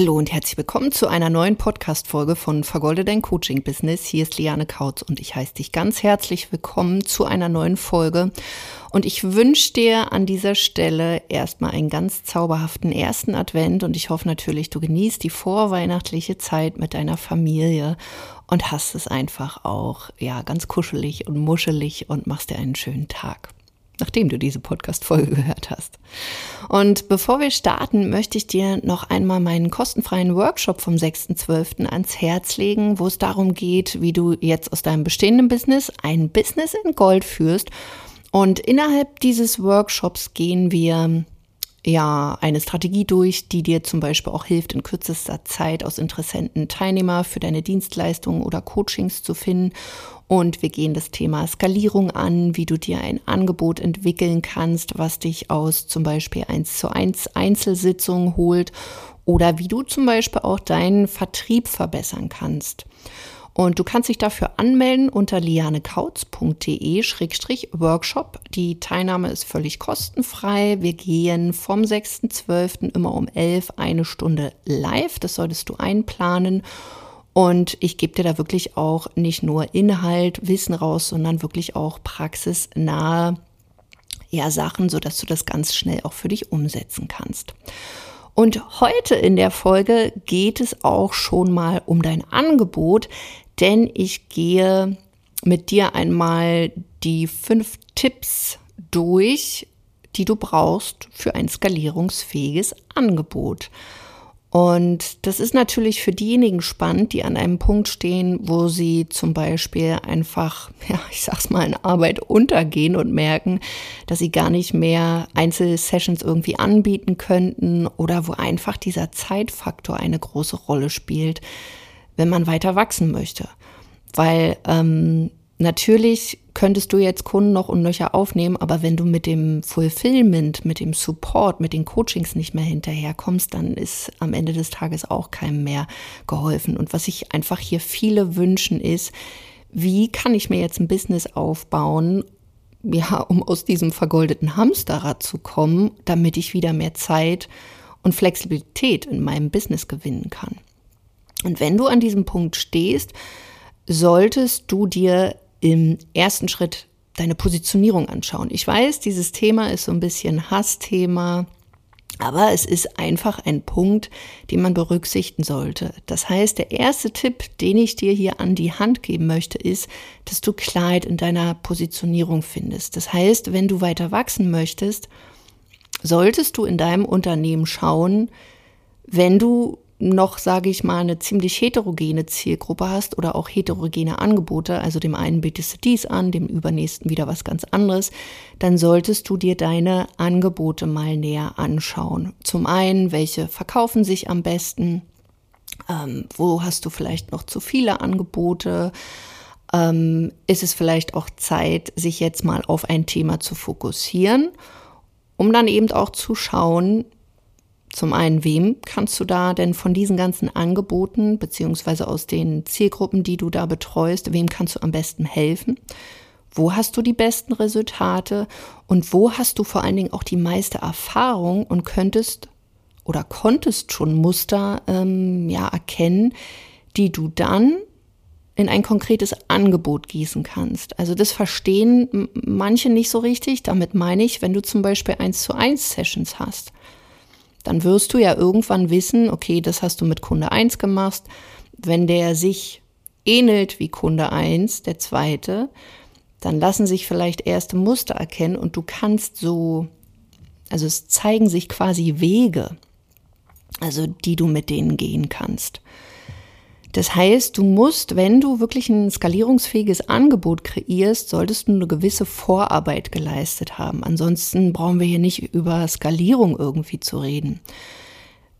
Hallo und herzlich willkommen zu einer neuen Podcast-Folge von Vergolde dein Coaching Business. Hier ist Liane Kautz und ich heiße dich ganz herzlich willkommen zu einer neuen Folge. Und ich wünsche dir an dieser Stelle erstmal einen ganz zauberhaften ersten Advent und ich hoffe natürlich, du genießt die vorweihnachtliche Zeit mit deiner Familie und hast es einfach auch, ja, ganz kuschelig und muschelig und machst dir einen schönen Tag nachdem du diese Podcast-Folge gehört hast. Und bevor wir starten, möchte ich dir noch einmal meinen kostenfreien Workshop vom 6.12. ans Herz legen, wo es darum geht, wie du jetzt aus deinem bestehenden Business ein Business in Gold führst. Und innerhalb dieses Workshops gehen wir ja eine Strategie durch, die dir zum Beispiel auch hilft, in kürzester Zeit aus Interessenten Teilnehmer für deine Dienstleistungen oder Coachings zu finden und wir gehen das Thema Skalierung an, wie du dir ein Angebot entwickeln kannst, was dich aus zum Beispiel 1 zu 1 Einzelsitzungen holt oder wie du zum Beispiel auch deinen Vertrieb verbessern kannst. Und du kannst dich dafür anmelden unter lianekautz.de-workshop. Die Teilnahme ist völlig kostenfrei. Wir gehen vom 6.12. immer um 11 eine Stunde live. Das solltest du einplanen. Und ich gebe dir da wirklich auch nicht nur Inhalt, Wissen raus, sondern wirklich auch praxisnahe ja, Sachen, sodass du das ganz schnell auch für dich umsetzen kannst. Und heute in der Folge geht es auch schon mal um dein Angebot, denn ich gehe mit dir einmal die fünf Tipps durch, die du brauchst für ein skalierungsfähiges Angebot. Und das ist natürlich für diejenigen spannend, die an einem Punkt stehen, wo sie zum Beispiel einfach, ja, ich sag's mal, in Arbeit untergehen und merken, dass sie gar nicht mehr Einzelsessions irgendwie anbieten könnten oder wo einfach dieser Zeitfaktor eine große Rolle spielt, wenn man weiter wachsen möchte. Weil ähm, Natürlich könntest du jetzt Kunden noch und nöcher aufnehmen, aber wenn du mit dem Fulfillment, mit dem Support, mit den Coachings nicht mehr hinterherkommst, dann ist am Ende des Tages auch keinem mehr geholfen. Und was sich einfach hier viele wünschen ist, wie kann ich mir jetzt ein Business aufbauen, ja, um aus diesem vergoldeten Hamsterrad zu kommen, damit ich wieder mehr Zeit und Flexibilität in meinem Business gewinnen kann. Und wenn du an diesem Punkt stehst, solltest du dir im ersten Schritt deine Positionierung anschauen. Ich weiß, dieses Thema ist so ein bisschen Hassthema, aber es ist einfach ein Punkt, den man berücksichtigen sollte. Das heißt, der erste Tipp, den ich dir hier an die Hand geben möchte, ist, dass du Klarheit in deiner Positionierung findest. Das heißt, wenn du weiter wachsen möchtest, solltest du in deinem Unternehmen schauen, wenn du noch, sage ich mal, eine ziemlich heterogene Zielgruppe hast oder auch heterogene Angebote, also dem einen bietest du dies an, dem übernächsten wieder was ganz anderes, dann solltest du dir deine Angebote mal näher anschauen. Zum einen, welche verkaufen sich am besten, ähm, wo hast du vielleicht noch zu viele Angebote, ähm, ist es vielleicht auch Zeit, sich jetzt mal auf ein Thema zu fokussieren, um dann eben auch zu schauen, zum einen, wem kannst du da denn von diesen ganzen Angeboten beziehungsweise aus den Zielgruppen, die du da betreust, wem kannst du am besten helfen? Wo hast du die besten Resultate und wo hast du vor allen Dingen auch die meiste Erfahrung und könntest oder konntest schon Muster ähm, ja erkennen, die du dann in ein konkretes Angebot gießen kannst. Also das verstehen manche nicht so richtig. Damit meine ich, wenn du zum Beispiel eins zu eins Sessions hast dann wirst du ja irgendwann wissen, okay, das hast du mit Kunde 1 gemacht. Wenn der sich ähnelt wie Kunde 1, der zweite, dann lassen sich vielleicht erste Muster erkennen und du kannst so, also es zeigen sich quasi Wege, also die du mit denen gehen kannst. Das heißt, du musst, wenn du wirklich ein skalierungsfähiges Angebot kreierst, solltest du eine gewisse Vorarbeit geleistet haben. Ansonsten brauchen wir hier nicht über Skalierung irgendwie zu reden.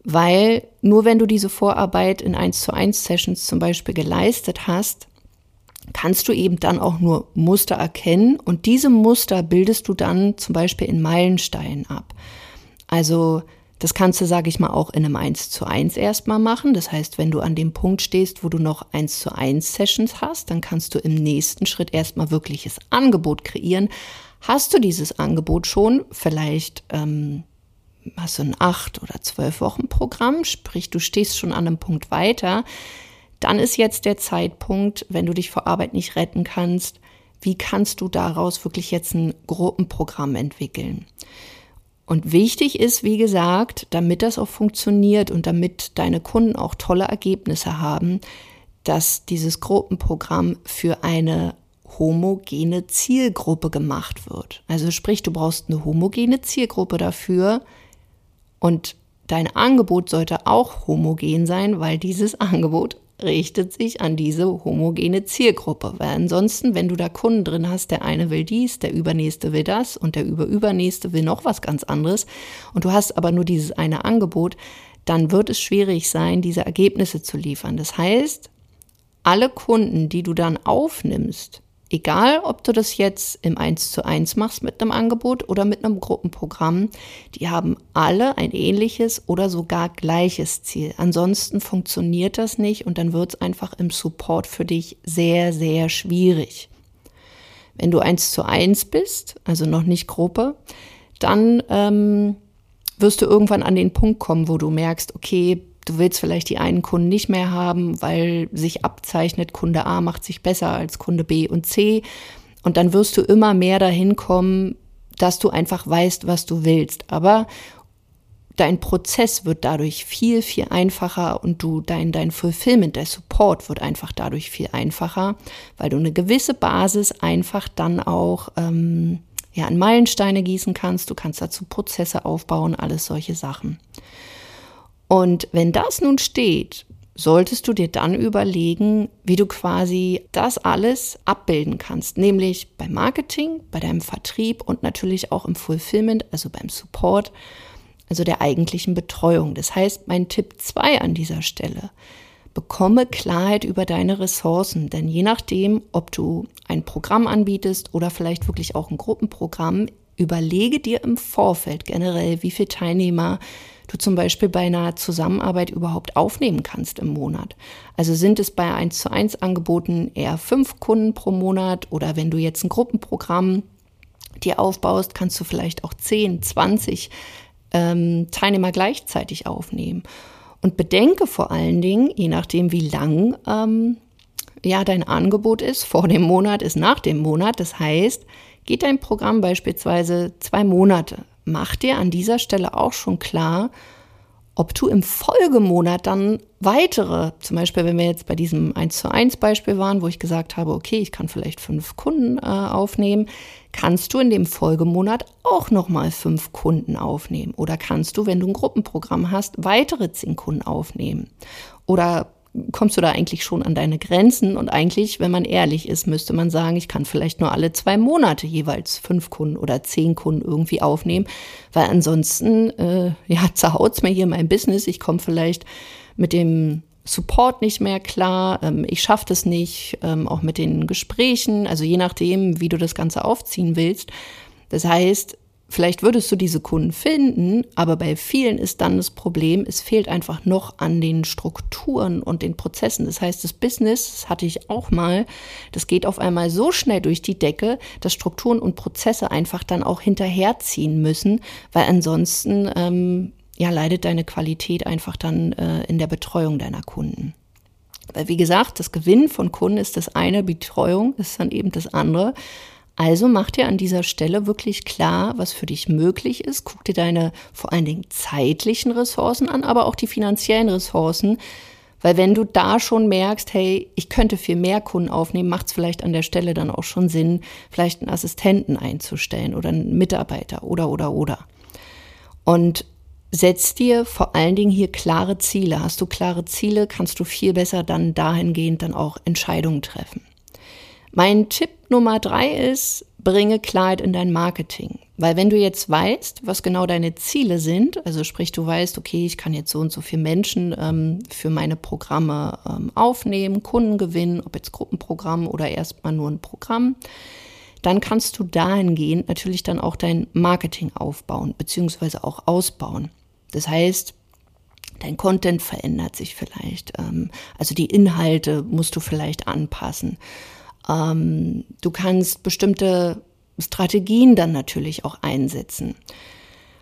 Weil nur wenn du diese Vorarbeit in 1 zu 1 Sessions zum Beispiel geleistet hast, kannst du eben dann auch nur Muster erkennen und diese Muster bildest du dann zum Beispiel in Meilensteinen ab. Also das kannst du, sage ich mal, auch in einem 1 zu 1 erstmal machen. Das heißt, wenn du an dem Punkt stehst, wo du noch 1 zu 1 Sessions hast, dann kannst du im nächsten Schritt erstmal wirkliches Angebot kreieren. Hast du dieses Angebot schon, vielleicht ähm, hast du ein acht oder zwölf Wochen Programm, sprich du stehst schon an einem Punkt weiter, dann ist jetzt der Zeitpunkt, wenn du dich vor Arbeit nicht retten kannst, wie kannst du daraus wirklich jetzt ein Gruppenprogramm entwickeln? Und wichtig ist, wie gesagt, damit das auch funktioniert und damit deine Kunden auch tolle Ergebnisse haben, dass dieses Gruppenprogramm für eine homogene Zielgruppe gemacht wird. Also sprich, du brauchst eine homogene Zielgruppe dafür und dein Angebot sollte auch homogen sein, weil dieses Angebot richtet sich an diese homogene Zielgruppe. Weil ansonsten, wenn du da Kunden drin hast, der eine will dies, der übernächste will das und der überübernächste will noch was ganz anderes und du hast aber nur dieses eine Angebot, dann wird es schwierig sein, diese Ergebnisse zu liefern. Das heißt, alle Kunden, die du dann aufnimmst, egal ob du das jetzt im 1 zu 1 machst mit einem Angebot oder mit einem Gruppenprogramm, die haben alle ein ähnliches oder sogar gleiches Ziel. Ansonsten funktioniert das nicht und dann wird es einfach im Support für dich sehr, sehr schwierig. Wenn du 1 zu 1 bist, also noch nicht Gruppe, dann ähm, wirst du irgendwann an den Punkt kommen, wo du merkst, okay, Du willst vielleicht die einen Kunden nicht mehr haben, weil sich abzeichnet, Kunde A macht sich besser als Kunde B und C. Und dann wirst du immer mehr dahin kommen, dass du einfach weißt, was du willst. Aber dein Prozess wird dadurch viel, viel einfacher und du, dein, dein Fulfillment, der Support wird einfach dadurch viel einfacher, weil du eine gewisse Basis einfach dann auch ähm, ja, an Meilensteine gießen kannst. Du kannst dazu Prozesse aufbauen, alles solche Sachen. Und wenn das nun steht, solltest du dir dann überlegen, wie du quasi das alles abbilden kannst, nämlich beim Marketing, bei deinem Vertrieb und natürlich auch im Fulfillment, also beim Support, also der eigentlichen Betreuung. Das heißt, mein Tipp 2 an dieser Stelle, bekomme Klarheit über deine Ressourcen, denn je nachdem, ob du ein Programm anbietest oder vielleicht wirklich auch ein Gruppenprogramm, überlege dir im Vorfeld generell, wie viele Teilnehmer du zum Beispiel bei einer Zusammenarbeit überhaupt aufnehmen kannst im Monat. Also sind es bei 1 zu 1 Angeboten eher fünf Kunden pro Monat oder wenn du jetzt ein Gruppenprogramm dir aufbaust, kannst du vielleicht auch 10, 20 ähm, Teilnehmer gleichzeitig aufnehmen. Und bedenke vor allen Dingen, je nachdem wie lang ähm, ja dein Angebot ist, vor dem Monat ist nach dem Monat. Das heißt, geht dein Programm beispielsweise zwei Monate, mach dir an dieser Stelle auch schon klar, ob du im Folgemonat dann weitere, zum Beispiel wenn wir jetzt bei diesem 1 zu 1 Beispiel waren, wo ich gesagt habe, okay, ich kann vielleicht fünf Kunden äh, aufnehmen, kannst du in dem Folgemonat auch nochmal fünf Kunden aufnehmen. Oder kannst du, wenn du ein Gruppenprogramm hast, weitere zehn Kunden aufnehmen. Oder kommst du da eigentlich schon an deine Grenzen. Und eigentlich, wenn man ehrlich ist, müsste man sagen, ich kann vielleicht nur alle zwei Monate jeweils fünf Kunden oder zehn Kunden irgendwie aufnehmen, weil ansonsten, äh, ja, zerhaut's mir hier mein Business. Ich komme vielleicht mit dem Support nicht mehr klar, ähm, ich schaffe das nicht, ähm, auch mit den Gesprächen, also je nachdem, wie du das Ganze aufziehen willst. Das heißt, Vielleicht würdest du diese Kunden finden, aber bei vielen ist dann das Problem, es fehlt einfach noch an den Strukturen und den Prozessen. Das heißt, das Business, das hatte ich auch mal, das geht auf einmal so schnell durch die Decke, dass Strukturen und Prozesse einfach dann auch hinterherziehen müssen, weil ansonsten ähm, ja, leidet deine Qualität einfach dann äh, in der Betreuung deiner Kunden. Weil wie gesagt, das Gewinnen von Kunden ist das eine, Betreuung ist dann eben das andere. Also mach dir an dieser Stelle wirklich klar, was für dich möglich ist. Guck dir deine vor allen Dingen zeitlichen Ressourcen an, aber auch die finanziellen Ressourcen. Weil wenn du da schon merkst, hey, ich könnte viel mehr Kunden aufnehmen, macht es vielleicht an der Stelle dann auch schon Sinn, vielleicht einen Assistenten einzustellen oder einen Mitarbeiter oder oder oder. Und setz dir vor allen Dingen hier klare Ziele. Hast du klare Ziele, kannst du viel besser dann dahingehend dann auch Entscheidungen treffen. Mein Tipp Nummer drei ist, bringe Klarheit in dein Marketing. Weil wenn du jetzt weißt, was genau deine Ziele sind, also sprich, du weißt, okay, ich kann jetzt so und so viele Menschen ähm, für meine Programme ähm, aufnehmen, Kunden gewinnen, ob jetzt Gruppenprogramm oder erstmal nur ein Programm, dann kannst du dahingehend natürlich dann auch dein Marketing aufbauen, beziehungsweise auch ausbauen. Das heißt, dein Content verändert sich vielleicht. Ähm, also die Inhalte musst du vielleicht anpassen. Ähm, du kannst bestimmte Strategien dann natürlich auch einsetzen.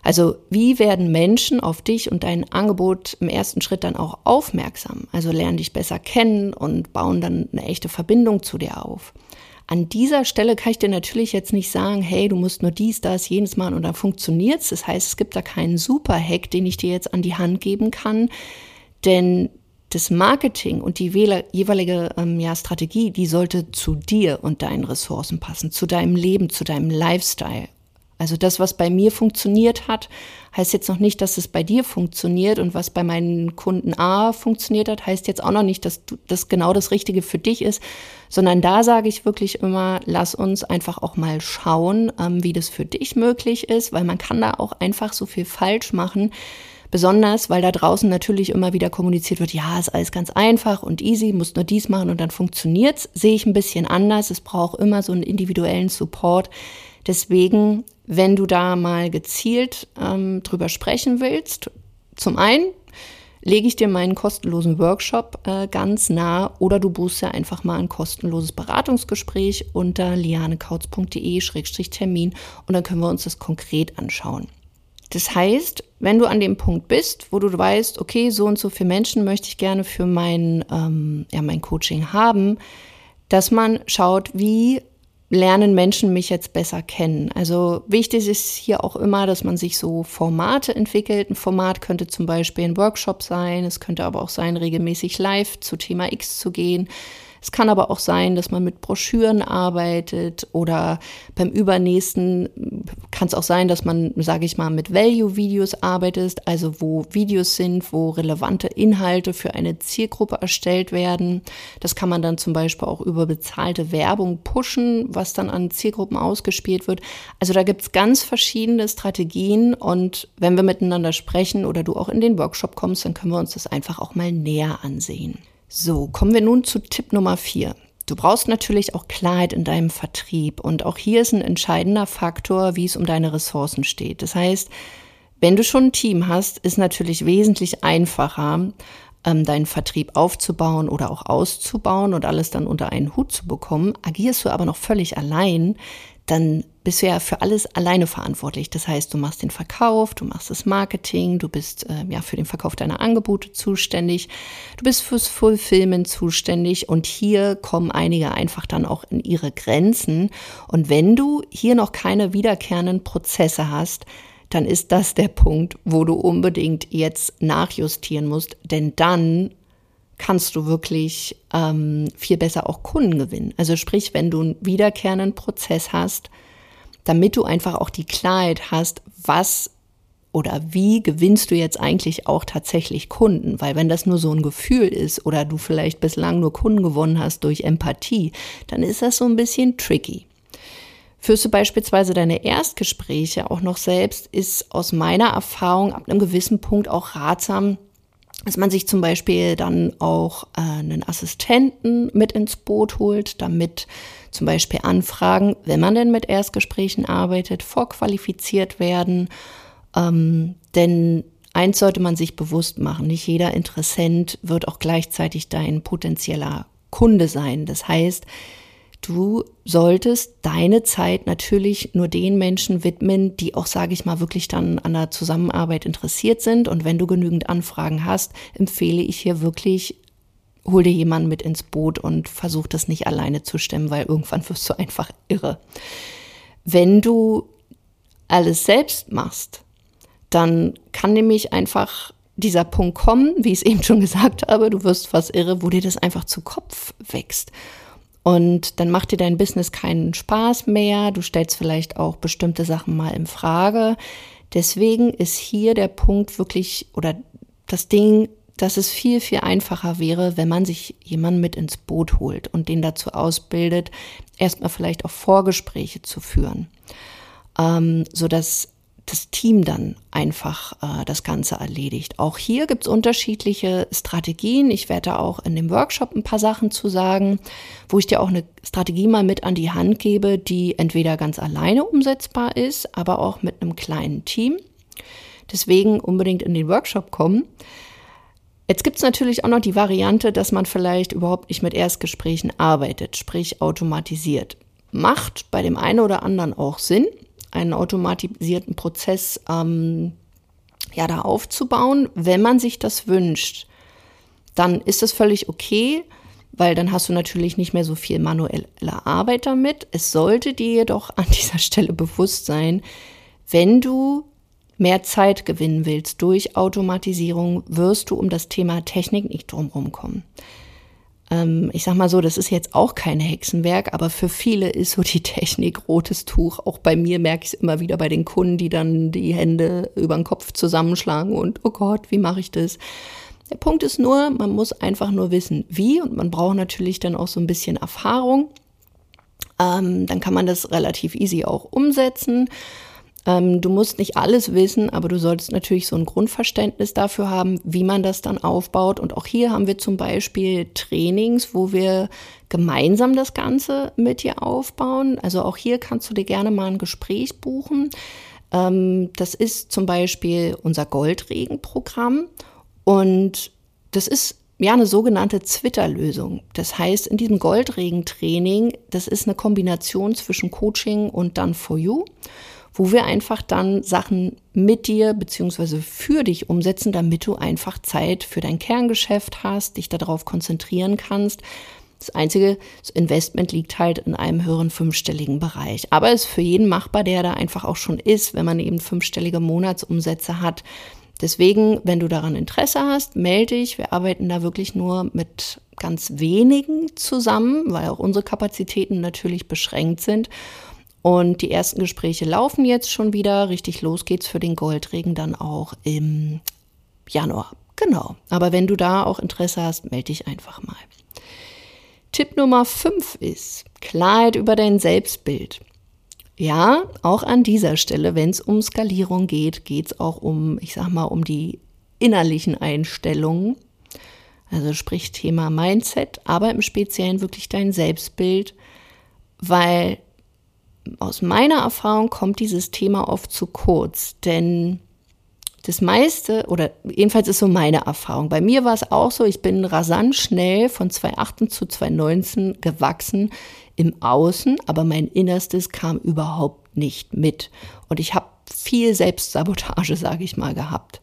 Also wie werden Menschen auf dich und dein Angebot im ersten Schritt dann auch aufmerksam? Also lernen dich besser kennen und bauen dann eine echte Verbindung zu dir auf. An dieser Stelle kann ich dir natürlich jetzt nicht sagen, hey, du musst nur dies, das, jenes machen und dann funktioniert's. Das heißt, es gibt da keinen Super-Hack, den ich dir jetzt an die Hand geben kann, denn das Marketing und die jeweilige ähm, ja, Strategie, die sollte zu dir und deinen Ressourcen passen, zu deinem Leben, zu deinem Lifestyle. Also das, was bei mir funktioniert hat, heißt jetzt noch nicht, dass es bei dir funktioniert und was bei meinen Kunden A funktioniert hat, heißt jetzt auch noch nicht, dass das genau das Richtige für dich ist, sondern da sage ich wirklich immer, lass uns einfach auch mal schauen, ähm, wie das für dich möglich ist, weil man kann da auch einfach so viel falsch machen. Besonders, weil da draußen natürlich immer wieder kommuniziert wird, ja, ist alles ganz einfach und easy, musst nur dies machen und dann funktioniert's. Sehe ich ein bisschen anders. Es braucht immer so einen individuellen Support. Deswegen, wenn du da mal gezielt ähm, drüber sprechen willst, zum einen lege ich dir meinen kostenlosen Workshop äh, ganz nah oder du buchst ja einfach mal ein kostenloses Beratungsgespräch unter lianekautz.de-termin und dann können wir uns das konkret anschauen. Das heißt, wenn du an dem Punkt bist, wo du weißt, okay, so und so viele Menschen möchte ich gerne für mein, ähm, ja, mein Coaching haben, dass man schaut, wie lernen Menschen mich jetzt besser kennen. Also wichtig ist hier auch immer, dass man sich so Formate entwickelt. Ein Format könnte zum Beispiel ein Workshop sein, es könnte aber auch sein, regelmäßig live zu Thema X zu gehen. Es kann aber auch sein, dass man mit Broschüren arbeitet oder beim übernächsten kann es auch sein, dass man, sage ich mal, mit Value-Videos arbeitet, also wo Videos sind, wo relevante Inhalte für eine Zielgruppe erstellt werden. Das kann man dann zum Beispiel auch über bezahlte Werbung pushen, was dann an Zielgruppen ausgespielt wird. Also da gibt es ganz verschiedene Strategien und wenn wir miteinander sprechen oder du auch in den Workshop kommst, dann können wir uns das einfach auch mal näher ansehen. So, kommen wir nun zu Tipp Nummer vier. Du brauchst natürlich auch Klarheit in deinem Vertrieb und auch hier ist ein entscheidender Faktor, wie es um deine Ressourcen steht. Das heißt, wenn du schon ein Team hast, ist natürlich wesentlich einfacher, ähm, deinen Vertrieb aufzubauen oder auch auszubauen und alles dann unter einen Hut zu bekommen. Agierst du aber noch völlig allein, dann bist du ja für alles alleine verantwortlich. Das heißt, du machst den Verkauf, du machst das Marketing, du bist äh, ja für den Verkauf deiner Angebote zuständig, du bist fürs Fulfillment zuständig und hier kommen einige einfach dann auch in ihre Grenzen. Und wenn du hier noch keine wiederkehrenden Prozesse hast, dann ist das der Punkt, wo du unbedingt jetzt nachjustieren musst, denn dann kannst du wirklich ähm, viel besser auch Kunden gewinnen. Also sprich, wenn du einen wiederkehrenden Prozess hast, damit du einfach auch die Klarheit hast, was oder wie gewinnst du jetzt eigentlich auch tatsächlich Kunden? Weil wenn das nur so ein Gefühl ist oder du vielleicht bislang nur Kunden gewonnen hast durch Empathie, dann ist das so ein bisschen tricky. Führst du beispielsweise deine Erstgespräche auch noch selbst, ist aus meiner Erfahrung ab einem gewissen Punkt auch ratsam, dass man sich zum Beispiel dann auch äh, einen Assistenten mit ins Boot holt, damit zum Beispiel Anfragen, wenn man denn mit Erstgesprächen arbeitet, vorqualifiziert werden. Ähm, denn eins sollte man sich bewusst machen, nicht jeder Interessent wird auch gleichzeitig dein potenzieller Kunde sein. Das heißt, du solltest deine Zeit natürlich nur den Menschen widmen, die auch, sage ich mal, wirklich dann an der Zusammenarbeit interessiert sind. Und wenn du genügend Anfragen hast, empfehle ich hier wirklich, hol dir jemanden mit ins Boot und versuch das nicht alleine zu stemmen, weil irgendwann wirst du einfach irre. Wenn du alles selbst machst, dann kann nämlich einfach dieser Punkt kommen, wie ich es eben schon gesagt habe, du wirst fast irre, wo dir das einfach zu Kopf wächst. Und dann macht dir dein Business keinen Spaß mehr. Du stellst vielleicht auch bestimmte Sachen mal in Frage. Deswegen ist hier der Punkt wirklich oder das Ding, dass es viel, viel einfacher wäre, wenn man sich jemanden mit ins Boot holt und den dazu ausbildet, erstmal vielleicht auch Vorgespräche zu führen, ähm, sodass das Team dann einfach äh, das Ganze erledigt. Auch hier gibt es unterschiedliche Strategien. Ich werde da auch in dem Workshop ein paar Sachen zu sagen, wo ich dir auch eine Strategie mal mit an die Hand gebe, die entweder ganz alleine umsetzbar ist, aber auch mit einem kleinen Team. Deswegen unbedingt in den Workshop kommen. Jetzt gibt es natürlich auch noch die Variante, dass man vielleicht überhaupt nicht mit Erstgesprächen arbeitet, sprich automatisiert. Macht bei dem einen oder anderen auch Sinn, einen automatisierten Prozess ähm, ja, da aufzubauen, wenn man sich das wünscht, dann ist das völlig okay, weil dann hast du natürlich nicht mehr so viel manuelle Arbeit damit. Es sollte dir jedoch an dieser Stelle bewusst sein, wenn du mehr Zeit gewinnen willst durch Automatisierung, wirst du um das Thema Technik nicht drumherum kommen. Ähm, ich sag mal so, das ist jetzt auch kein Hexenwerk, aber für viele ist so die Technik rotes Tuch. Auch bei mir merke ich es immer wieder bei den Kunden, die dann die Hände über den Kopf zusammenschlagen und oh Gott, wie mache ich das? Der Punkt ist nur, man muss einfach nur wissen, wie und man braucht natürlich dann auch so ein bisschen Erfahrung. Ähm, dann kann man das relativ easy auch umsetzen. Ähm, du musst nicht alles wissen, aber du solltest natürlich so ein Grundverständnis dafür haben, wie man das dann aufbaut. Und auch hier haben wir zum Beispiel Trainings, wo wir gemeinsam das Ganze mit dir aufbauen. Also auch hier kannst du dir gerne mal ein Gespräch buchen. Ähm, das ist zum Beispiel unser Goldregenprogramm und das ist ja eine sogenannte Twitter-Lösung. Das heißt, in diesem Goldregentraining, das ist eine Kombination zwischen Coaching und dann For You wo wir einfach dann Sachen mit dir beziehungsweise für dich umsetzen, damit du einfach Zeit für dein Kerngeschäft hast, dich darauf konzentrieren kannst. Das einzige das Investment liegt halt in einem höheren fünfstelligen Bereich. Aber ist für jeden machbar, der da einfach auch schon ist, wenn man eben fünfstellige Monatsumsätze hat. Deswegen, wenn du daran Interesse hast, melde dich. Wir arbeiten da wirklich nur mit ganz wenigen zusammen, weil auch unsere Kapazitäten natürlich beschränkt sind. Und die ersten Gespräche laufen jetzt schon wieder. Richtig los geht's für den Goldregen dann auch im Januar. Genau. Aber wenn du da auch Interesse hast, melde dich einfach mal. Tipp Nummer 5 ist Klarheit über dein Selbstbild. Ja, auch an dieser Stelle, wenn es um Skalierung geht, geht es auch um, ich sag mal, um die innerlichen Einstellungen. Also sprich Thema Mindset, aber im Speziellen wirklich dein Selbstbild, weil aus meiner Erfahrung kommt dieses Thema oft zu kurz, denn das meiste, oder jedenfalls ist so meine Erfahrung. Bei mir war es auch so, ich bin rasant schnell von 2018 zu 2019 gewachsen im Außen, aber mein Innerstes kam überhaupt nicht mit. Und ich habe viel Selbstsabotage, sage ich mal, gehabt.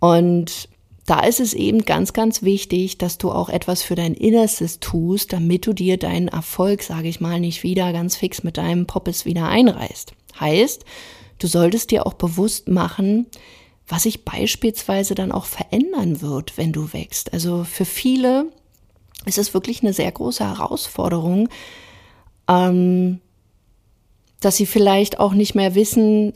Und da ist es eben ganz, ganz wichtig, dass du auch etwas für dein Innerstes tust, damit du dir deinen Erfolg, sage ich mal, nicht wieder ganz fix mit deinem Poppes wieder einreißt. Heißt, du solltest dir auch bewusst machen, was sich beispielsweise dann auch verändern wird, wenn du wächst. Also für viele ist es wirklich eine sehr große Herausforderung, ähm, dass sie vielleicht auch nicht mehr wissen,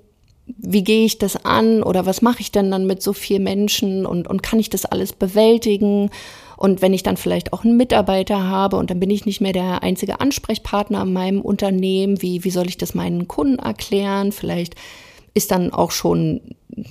wie gehe ich das an oder was mache ich denn dann mit so vielen Menschen und, und kann ich das alles bewältigen? Und wenn ich dann vielleicht auch einen Mitarbeiter habe und dann bin ich nicht mehr der einzige Ansprechpartner in meinem Unternehmen, wie, wie soll ich das meinen Kunden erklären? Vielleicht ist dann auch schon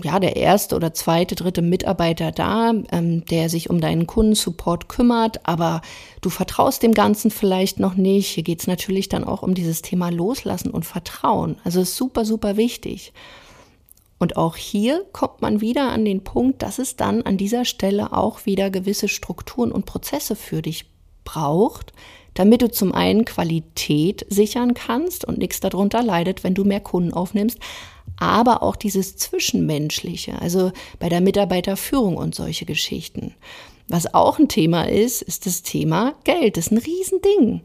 ja der erste oder zweite, dritte Mitarbeiter da, ähm, der sich um deinen Kundensupport kümmert, aber du vertraust dem Ganzen vielleicht noch nicht. Hier geht es natürlich dann auch um dieses Thema Loslassen und Vertrauen. Also ist super, super wichtig. Und auch hier kommt man wieder an den Punkt, dass es dann an dieser Stelle auch wieder gewisse Strukturen und Prozesse für dich braucht, damit du zum einen Qualität sichern kannst und nichts darunter leidet, wenn du mehr Kunden aufnimmst, aber auch dieses Zwischenmenschliche, also bei der Mitarbeiterführung und solche Geschichten. Was auch ein Thema ist, ist das Thema Geld. Das ist ein Riesending.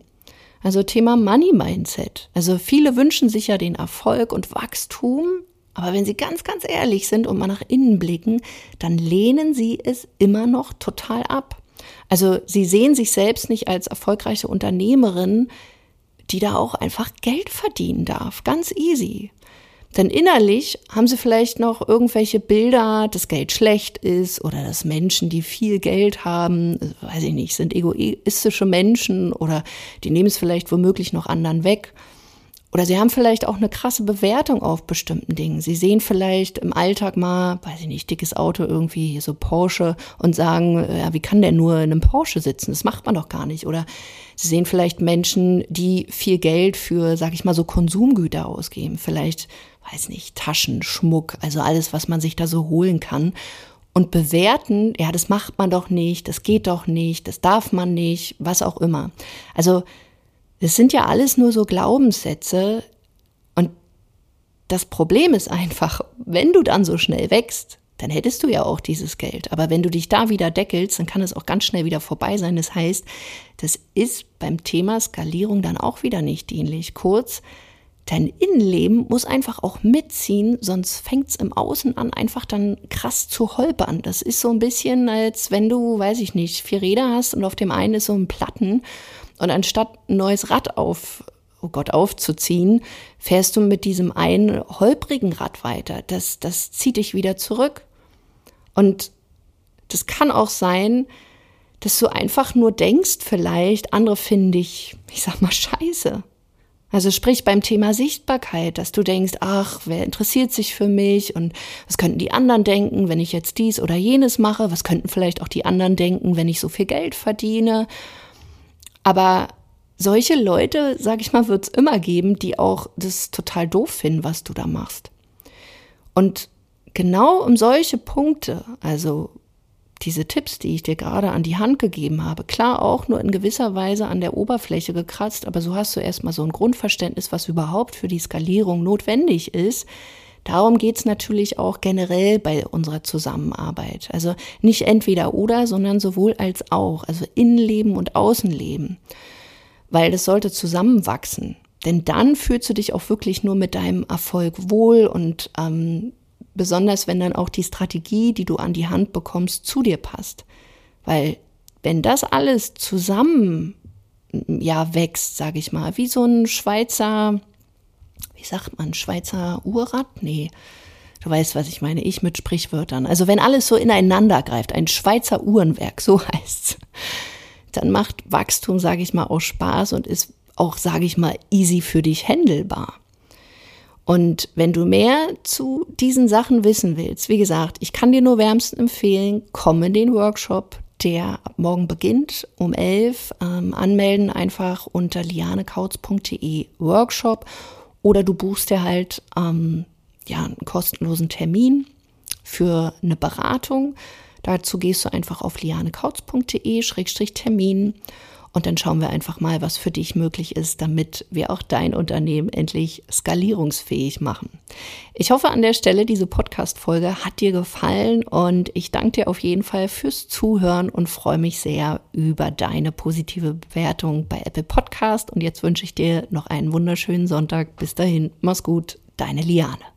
Also Thema Money Mindset. Also viele wünschen sich ja den Erfolg und Wachstum, aber wenn Sie ganz, ganz ehrlich sind und mal nach innen blicken, dann lehnen Sie es immer noch total ab. Also Sie sehen sich selbst nicht als erfolgreiche Unternehmerin, die da auch einfach Geld verdienen darf. Ganz easy. Denn innerlich haben sie vielleicht noch irgendwelche Bilder, dass Geld schlecht ist oder dass Menschen, die viel Geld haben, weiß ich nicht, sind egoistische Menschen oder die nehmen es vielleicht womöglich noch anderen weg. Oder sie haben vielleicht auch eine krasse Bewertung auf bestimmten Dingen. Sie sehen vielleicht im Alltag mal, weiß ich nicht, dickes Auto irgendwie, so Porsche und sagen, ja, wie kann der nur in einem Porsche sitzen? Das macht man doch gar nicht. Oder sie sehen vielleicht Menschen, die viel Geld für, sag ich mal, so Konsumgüter ausgeben. Vielleicht, weiß nicht, Taschen, Schmuck, also alles, was man sich da so holen kann. Und bewerten, ja, das macht man doch nicht, das geht doch nicht, das darf man nicht, was auch immer. Also, das sind ja alles nur so Glaubenssätze und das Problem ist einfach, wenn du dann so schnell wächst, dann hättest du ja auch dieses Geld. Aber wenn du dich da wieder deckelst, dann kann es auch ganz schnell wieder vorbei sein. Das heißt, das ist beim Thema Skalierung dann auch wieder nicht dienlich. Kurz, dein Innenleben muss einfach auch mitziehen, sonst fängt es im Außen an, einfach dann krass zu holpern. Das ist so ein bisschen, als wenn du, weiß ich nicht, vier Räder hast und auf dem einen ist so ein Platten und anstatt ein neues Rad auf, oh Gott, aufzuziehen, fährst du mit diesem einen holprigen Rad weiter. Das, das zieht dich wieder zurück. Und das kann auch sein, dass du einfach nur denkst, vielleicht, andere finden dich, ich sag mal, scheiße. Also sprich beim Thema Sichtbarkeit, dass du denkst, ach, wer interessiert sich für mich und was könnten die anderen denken, wenn ich jetzt dies oder jenes mache? Was könnten vielleicht auch die anderen denken, wenn ich so viel Geld verdiene? Aber solche Leute, sag ich mal, wird es immer geben, die auch das total doof finden, was du da machst. Und genau um solche Punkte, also diese Tipps, die ich dir gerade an die Hand gegeben habe, klar auch nur in gewisser Weise an der Oberfläche gekratzt, aber so hast du erstmal so ein Grundverständnis, was überhaupt für die Skalierung notwendig ist. Darum geht's natürlich auch generell bei unserer Zusammenarbeit. Also nicht entweder oder, sondern sowohl als auch, also Innenleben und Außenleben. Weil das sollte zusammenwachsen. Denn dann fühlst du dich auch wirklich nur mit deinem Erfolg wohl und ähm, besonders wenn dann auch die Strategie, die du an die Hand bekommst, zu dir passt. Weil wenn das alles zusammen ja wächst, sage ich mal, wie so ein Schweizer, wie sagt man, Schweizer Uhrrad? Nee. Du weißt, was ich meine, ich mit Sprichwörtern. Also wenn alles so ineinander greift, ein Schweizer Uhrenwerk, so heißt's, dann macht Wachstum, sage ich mal, auch Spaß und ist auch, sage ich mal, easy für dich händelbar. Und wenn du mehr zu diesen Sachen wissen willst, wie gesagt, ich kann dir nur wärmsten empfehlen, komm in den Workshop, der ab morgen beginnt um 11. Ähm, anmelden einfach unter lianekautz.de Workshop oder du buchst dir halt ähm, ja, einen kostenlosen Termin für eine Beratung. Dazu gehst du einfach auf lianekautz.de-termin und dann schauen wir einfach mal, was für dich möglich ist, damit wir auch dein Unternehmen endlich skalierungsfähig machen. Ich hoffe an der Stelle, diese Podcast-Folge hat dir gefallen und ich danke dir auf jeden Fall fürs Zuhören und freue mich sehr über deine positive Bewertung bei Apple Podcast. Und jetzt wünsche ich dir noch einen wunderschönen Sonntag. Bis dahin, mach's gut, deine Liane.